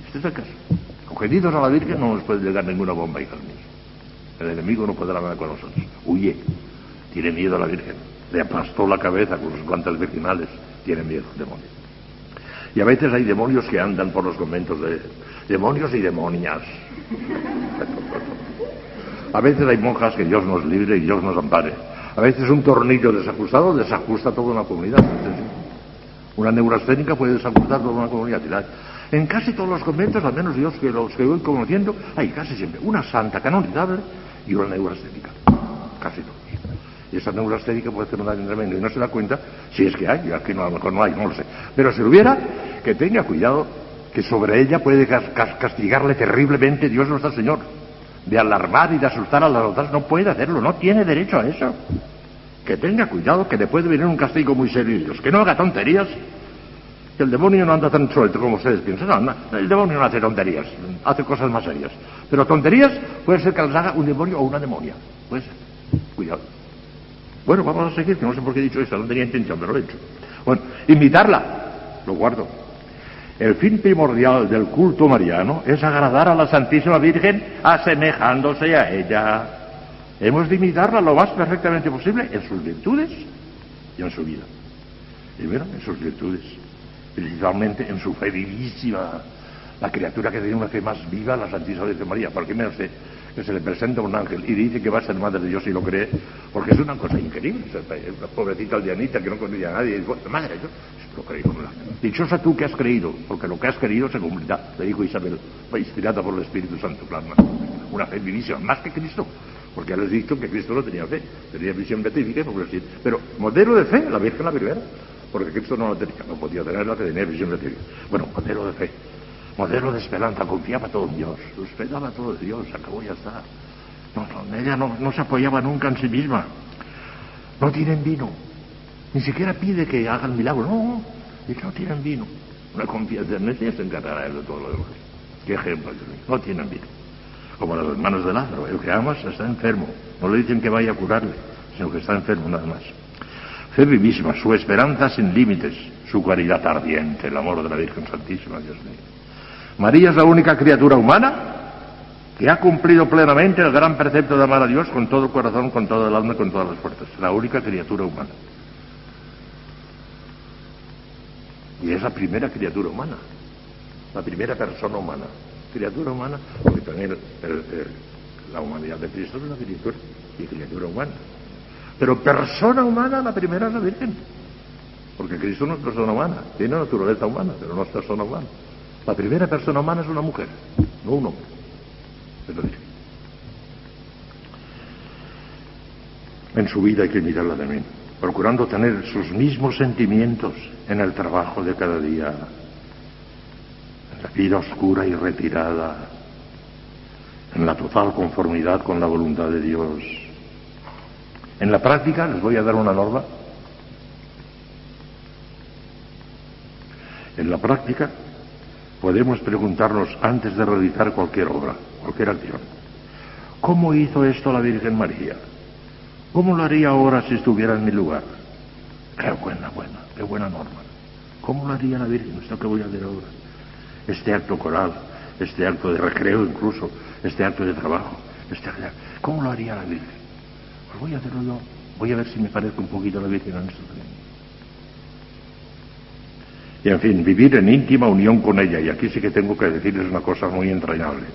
[SPEAKER 1] Este es el caso. Cogeditos a la Virgen no nos puede llegar ninguna bomba, hijos míos. El enemigo no podrá nada con nosotros. Huye. Tiene miedo a la Virgen. Le aplastó la cabeza con sus plantas virginales. Tiene miedo, demonio. Y a veces hay demonios que andan por los conventos de demonios y demonias. A veces hay monjas que Dios nos libre y Dios nos ampare. A veces un tornillo desajustado desajusta toda una comunidad. Una neurasténica puede desajustar toda una comunidad. En casi todos los conventos, al menos Dios que los que voy conociendo, hay casi siempre una santa canonizable y una neurasténica. Casi todos. Y esa neurasténica puede hacer un daño tremendo y no se da cuenta si es que hay, aquí no, a lo mejor no hay, no lo sé. Pero si lo hubiera, que tenga cuidado que sobre ella puede castigarle terriblemente Dios nuestro Señor. de alarmar y de asustar a las otras, no puede hacerlo, no tiene derecho a eso. Que tenga cuidado, que le puede venir un castigo muy serio Dios, que no haga tonterías, que el demonio no anda tan suelto como ustedes piensan. No, no, el demonio no hace tonterías, hace cosas más serias. Pero tonterías puede ser que las haga un demonio o una demonia. Puede ser. Cuidado. Bueno, vamos a seguir, que no sé por qué he dicho eso, no tenía intención, pero lo he hecho. Bueno, invitarla, lo guardo. El fin primordial del culto mariano es agradar a la Santísima Virgen asemejándose a ella. Hemos de imitarla lo más perfectamente posible en sus virtudes y en su vida. Primero, en sus virtudes, principalmente en su fe vivísima. La criatura que tiene una fe más viva, la Santísima Virgen María. ¿Por qué me hace que se le presenta un ángel y dice que va a ser madre de Dios y lo cree? Porque es una cosa increíble. Una pobrecita aldeanita que no conocía a nadie. Y dice, madre, yo lo creí con la... Dichosa tú que has creído, porque lo que has creído se cumplirá, le dijo Isabel, inspirada por el Espíritu Santo, plasma. Una fe vivísima, más que Cristo. Porque ya les he dicho que Cristo no tenía fe, tenía visión beatífica, pero modelo de fe, la Virgen la primera, porque Cristo no la tenía, no podía tenerla, tenía visión beatífica. Bueno, modelo de fe, modelo de esperanza, confiaba todo en Dios, esperaba todo de Dios, acabó ya está. No, no, ella no, no se apoyaba nunca en sí misma. No tienen vino, ni siquiera pide que hagan milagro, no, dice, no tienen vino. No confianza en ella se encargará de todo lo demás. Qué ejemplo, no tienen vino como las hermanos de Lázaro. El que amas está enfermo. No le dicen que vaya a curarle, sino que está enfermo nada más. Fe vivísima, su esperanza sin límites, su caridad ardiente, el amor de la Virgen Santísima, Dios mío. María es la única criatura humana que ha cumplido plenamente el gran precepto de amar a Dios con todo el corazón, con todo el alma y con todas las fuerzas. La única criatura humana. Y es la primera criatura humana, la primera persona humana criatura humana, porque también la humanidad de Cristo es una criatura y criatura humana. Pero persona humana, la primera es la Virgen. Porque Cristo no es persona humana, tiene naturaleza humana, pero no es persona humana. La primera persona humana es una mujer, no un hombre. Es Virgen. En su vida hay que mirarla también, procurando tener sus mismos sentimientos en el trabajo de cada día, la vida oscura y retirada, en la total conformidad con la voluntad de Dios. En la práctica, les voy a dar una norma, en la práctica podemos preguntarnos antes de realizar cualquier obra, cualquier acción, ¿cómo hizo esto la Virgen María? ¿Cómo lo haría ahora si estuviera en mi lugar? Qué buena, buena, qué buena norma. ¿Cómo lo haría la Virgen esto que voy a hacer ahora? este acto coral, este acto de recreo incluso, este acto de trabajo, este ¿cómo lo haría la Virgen? Pues voy a hacerlo yo, voy a ver si me parezco un poquito a la Virgen en esto. Y en fin, vivir en íntima unión con ella, y aquí sí que tengo que decirles una cosa muy entrañable.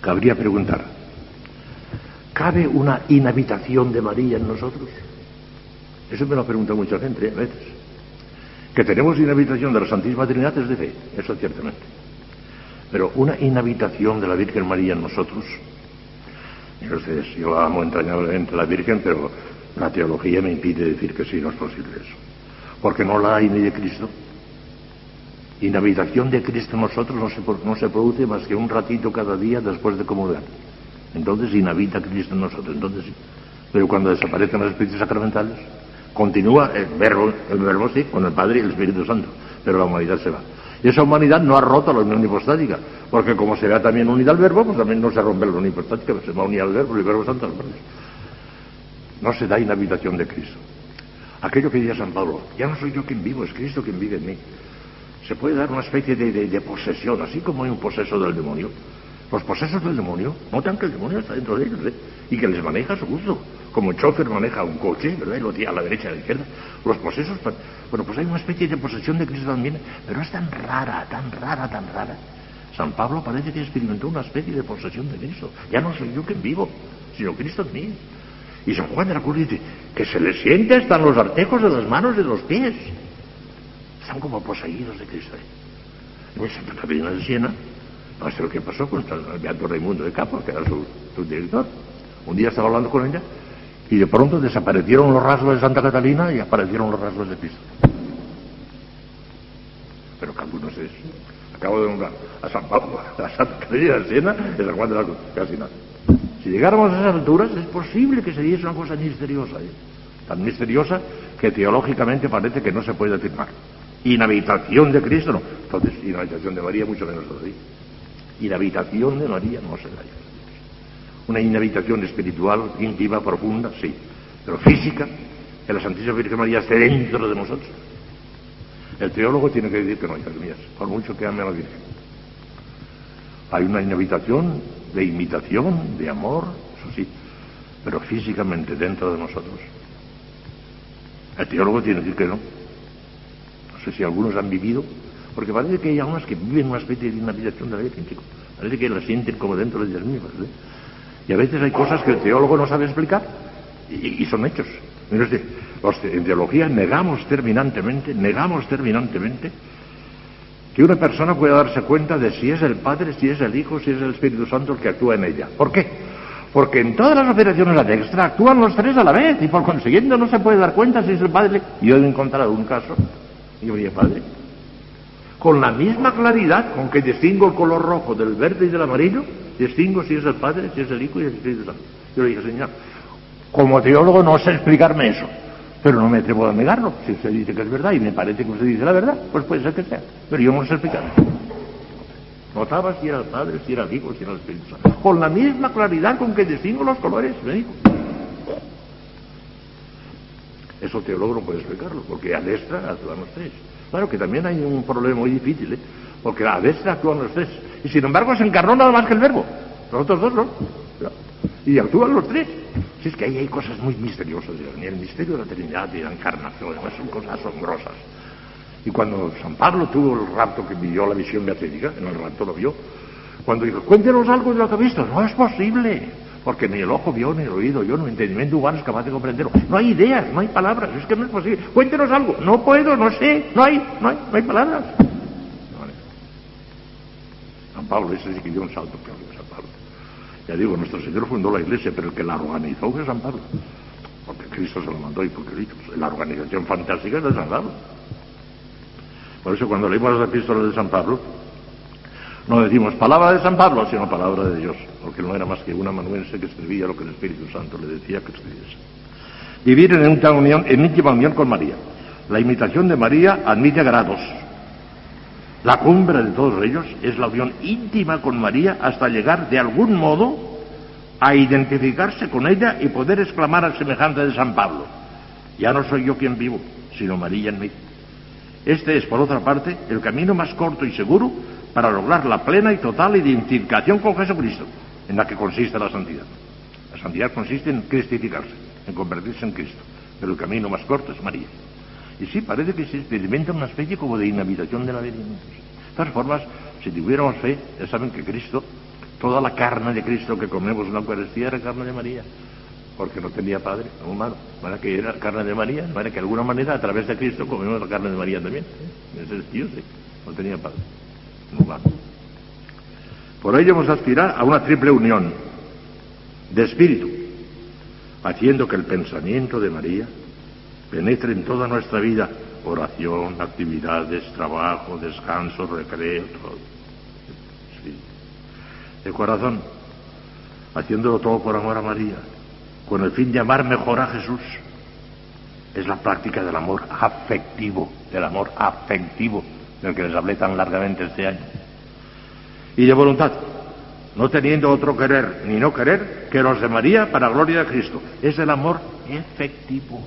[SPEAKER 1] Cabría preguntar, ¿cabe una inhabitación de María en nosotros? Eso me lo pregunta mucha gente a veces. Que tenemos inhabitación de la Santísima Trinidad es de fe, eso ciertamente. Pero una inhabitación de la Virgen María en nosotros, ustedes, yo amo entrañablemente a la Virgen, pero la teología me impide decir que sí, no es posible eso. Porque no la hay ni de Cristo. Inhabitación de Cristo en nosotros no se, no se produce más que un ratito cada día después de comulgar. Entonces inhabita Cristo en nosotros. Entonces, pero cuando desaparecen los espíritus sacramentales, Continúa el verbo, el verbo sí, con el Padre y el Espíritu Santo, pero la humanidad se va. Y esa humanidad no ha roto la unión hipostática, porque como se vea también unida al verbo, pues también no se rompe la unión hipostática, se va a unir al verbo y el verbo santo. No se da inhabitación de Cristo. Aquello que decía San Pablo, ya no soy yo quien vivo, es Cristo quien vive en mí. Se puede dar una especie de, posesión, así como hay un poseso del demonio. Los posesos del demonio notan que el demonio está dentro de ellos ¿eh? y que les maneja a su gusto. Como el chofer maneja un coche, ¿verdad? Y lo tira a la derecha y a la izquierda. Los posesos, bueno, pues hay una especie de posesión de Cristo también, pero es tan rara, tan rara, tan rara. San Pablo parece que experimentó una especie de posesión de Cristo. Ya no soy yo quien vivo, sino Cristo en mí. Y San Juan de la Cruz dice que se le siente hasta en los artejos de las manos y de los pies. Están como poseídos de Cristo. En Santa Catarina de Siena no sé lo que pasó con el Beato Raimundo de Capo, que era su, director. Un día estaba hablando con ella y de pronto desaparecieron los rasgos de Santa Catalina y aparecieron los rasgos de Cristo. Pero ¿acaso no es acabo de nombrar a San Pablo, a Santa Catarina de Siena y a San Juan de la Cruz, casi nada. Si llegáramos a esas alturas, es posible que se diese una cosa misteriosa, tan misteriosa que teológicamente parece que no se puede afirmar. Inhabitación de Cristo, no. Entonces, inhabitación de María, mucho menos todavía. Inhabitación de María no se da. Una inhabitación espiritual, íntima, profunda, sí. Pero física, que la Santísima Virgen María esté dentro de nosotros. El teólogo tiene que decir que no, hijas mías, por mucho que ame a la Virgen. Hay una inhabitación de imitación, de amor, eso sí, pero físicamente dentro de nosotros. El teólogo tiene que decir que no. No sé si algunos han vivido, porque parece que hay algunas que viven una especie de inhabitación de la chico. Parece que la sienten como dentro de ellas mismas. ¿eh? Y a veces hay cosas que el teólogo no sabe explicar, y, son hechos. En teología negamos terminantemente, negamos terminantemente que una persona pueda darse cuenta de si es el Padre, si es el Hijo, si es el Espíritu Santo el que actúa en ella. ¿Por qué? Porque en todas las operaciones a extra actúan los tres a la vez y por consiguiente no se puede dar cuenta si es el Padre. Yo he encontrado un caso, y yo Padre, con la misma claridad con que distingo el color rojo del verde y del amarillo, distingo si es el Padre, si es el Hijo y el Espíritu Santo. Yo le dije, Señor, como teólogo no sé explicarme eso, pero no me atrevo a negarlo. Si usted dice que es verdad y me parece que usted dice la verdad, pues puede ser que sea. Pero yo no sé explicarlo. Notaba si era Padre, si era Hijo, si era Espíritu. Con la misma claridad con que distingo los colores, me dijo. Eso teólogo no puede explicarlo, porque a destra actúan los tres. Claro que también hay un problema muy difícil, ¿eh? porque a destra actúan los tres. Y sin embargo se encarnó nada más que el verbo. Los otros dos no. Y actúan los tres. Si es que ahí hay cosas muy misteriosas, ni el misterio de la Trinidad y la encarnación, son cosas asombrosas. Y cuando San Pablo tuvo el rapto que vio la visión beatífica, en el rapto lo vio, cuando dijo, cuéntenos algo de lo que ha visto, no es posible, porque ni el ojo vio, ni el oído yo, el entendimiento humano es capaz de comprenderlo. No hay ideas, no hay palabras, es que no es posible. Cuéntenos algo, no puedo, no sé, no hay, no hay, no hay palabras. San Pablo, ese sí que dio un salto, San Pablo. Ya digo, nuestro Señor fundó la iglesia, pero el que la organizó fue San Pablo. Porque Cristo se lo mandó y porque la organización fantástica es de San Pablo. Por eso cuando leímos las epístolas de San Pablo, no decimos palabra de San Pablo, sino palabra de Dios, porque no era más que un amanuense que escribía lo que el Espíritu Santo le decía que escribiese. Vivir en, unión, en íntima unión con María. La imitación de María admite grados. La cumbre de todos ellos es la unión íntima con María hasta llegar de algún modo a identificarse con ella y poder exclamar al semejante de San Pablo, ya no soy yo quien vivo, sino María en mí. Este es, por otra parte, el camino más corto y seguro para lograr la plena y total identificación con Jesucristo, en la que consiste la santidad. La santidad consiste en cristificarse, en convertirse en Cristo, pero el camino más corto es María. Y sí, parece que se experimenta una especie como de inhabitación de la Virgen. De todas formas, si tuviéramos fe, ya saben que Cristo, toda la carne de Cristo que comemos en la Eucaristía era carne de María, porque no tenía padre humano. Para que era carne de María, para que de alguna manera a través de Cristo comemos la carne de María también. En ese sentido, sí, no tenía padre humano. Por ello hemos de aspirar a una triple unión de espíritu, haciendo que el pensamiento de María penetre en toda nuestra vida, oración, actividades, trabajo, descanso, recreo, todo. Sí. El corazón, haciéndolo todo por amor a María, con el fin de amar mejor a Jesús. Es la práctica del amor afectivo, del amor afectivo, del que les hablé tan largamente este año. Y de voluntad, no teniendo otro querer ni no querer que los de María para gloria de Cristo. Es el amor efectivo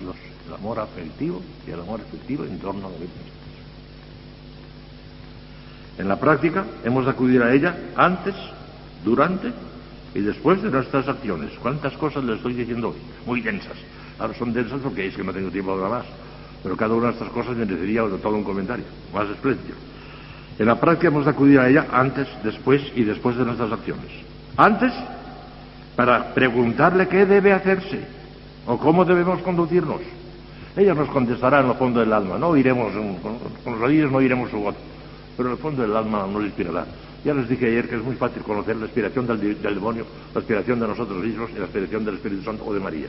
[SPEAKER 1] el amor afectivo y el amor efectivo en torno a la. En la práctica hemos de acudir a ella antes, durante y después de nuestras acciones. ¿Cuántas cosas le estoy diciendo hoy? Muy densas. Ahora son densas porque es que no tengo tiempo de más. Pero cada una de estas cosas merecería todo un comentario, más espléndido. En la práctica hemos de acudir a ella antes, después y después de nuestras acciones. Antes, para preguntarle qué debe hacerse o cómo debemos conducirnos. Ella nos contestará en el fondo del alma, no iremos, con, los oídos no iremos su voz, pero en el fondo del alma nos inspirará. Ya les dije ayer que es muy fácil conocer la inspiración del, demonio, la inspiración de nosotros mismos y la inspiración del Espíritu Santo o de María.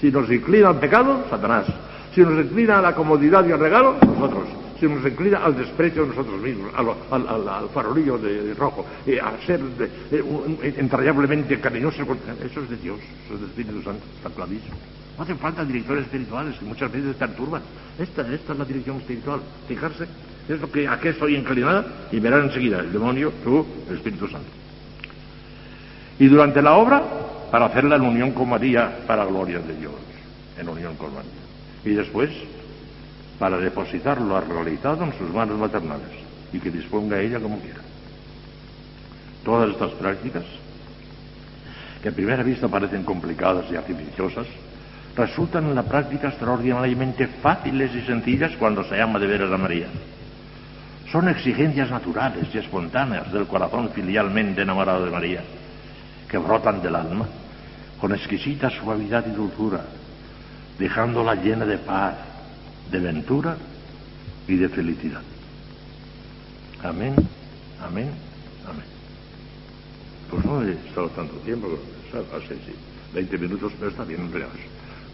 [SPEAKER 1] Si nos inclina al pecado, Satanás. Si nos inclina a la comodidad y al regalo, nosotros. Se nos inclina al desprecio de nosotros mismos, al, farolillo de, rojo, eh, a ser de, eh, un- entrañablemente cariñoso. con- Eso es de Dios, eso es del Espíritu Santo, está clarísimo. No hacen falta directores espirituales que muchas veces perturban. Esta, esta es la dirección espiritual. Fijarse, es lo que a qué estoy inclinada y verán enseguida el demonio, tú, el Espíritu Santo. Y durante la obra, para hacerla en unión con María, para gloria de Dios, en unión con María. Y después, para depositar lo realizado en sus manos maternales y que disponga ella como quiera. Todas estas prácticas, que a primera vista parecen complicadas y artificiosas, resultan en la práctica extraordinariamente fáciles y sencillas cuando se ama de veras a María. Son exigencias naturales y espontáneas del corazón filialmente enamorado de María, que brotan del alma con exquisita suavidad y dulzura, dejándola llena de paz, de ventura y de felicidad. Amén, amén, amén. Pues no he estado tanto tiempo, sé si 20 minutos, pero está bien, no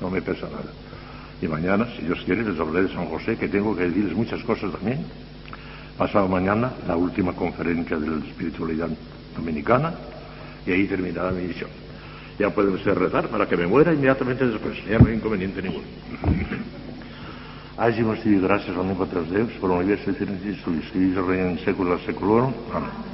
[SPEAKER 1] no me pesa nada. Y mañana, si Dios quiere, les hablaré de San José, que tengo que decirles muchas cosas también. Pasado mañana, la última conferencia de la espiritualidad dominicana, y ahí terminará mi misión. Ya pueden ustedes rezar para que me muera inmediatamente después, ya no hay inconveniente ninguno. Hagimos gracias a omnipotens Deus, por el universo y Cristo, y Rey en secula seculorum. Amén.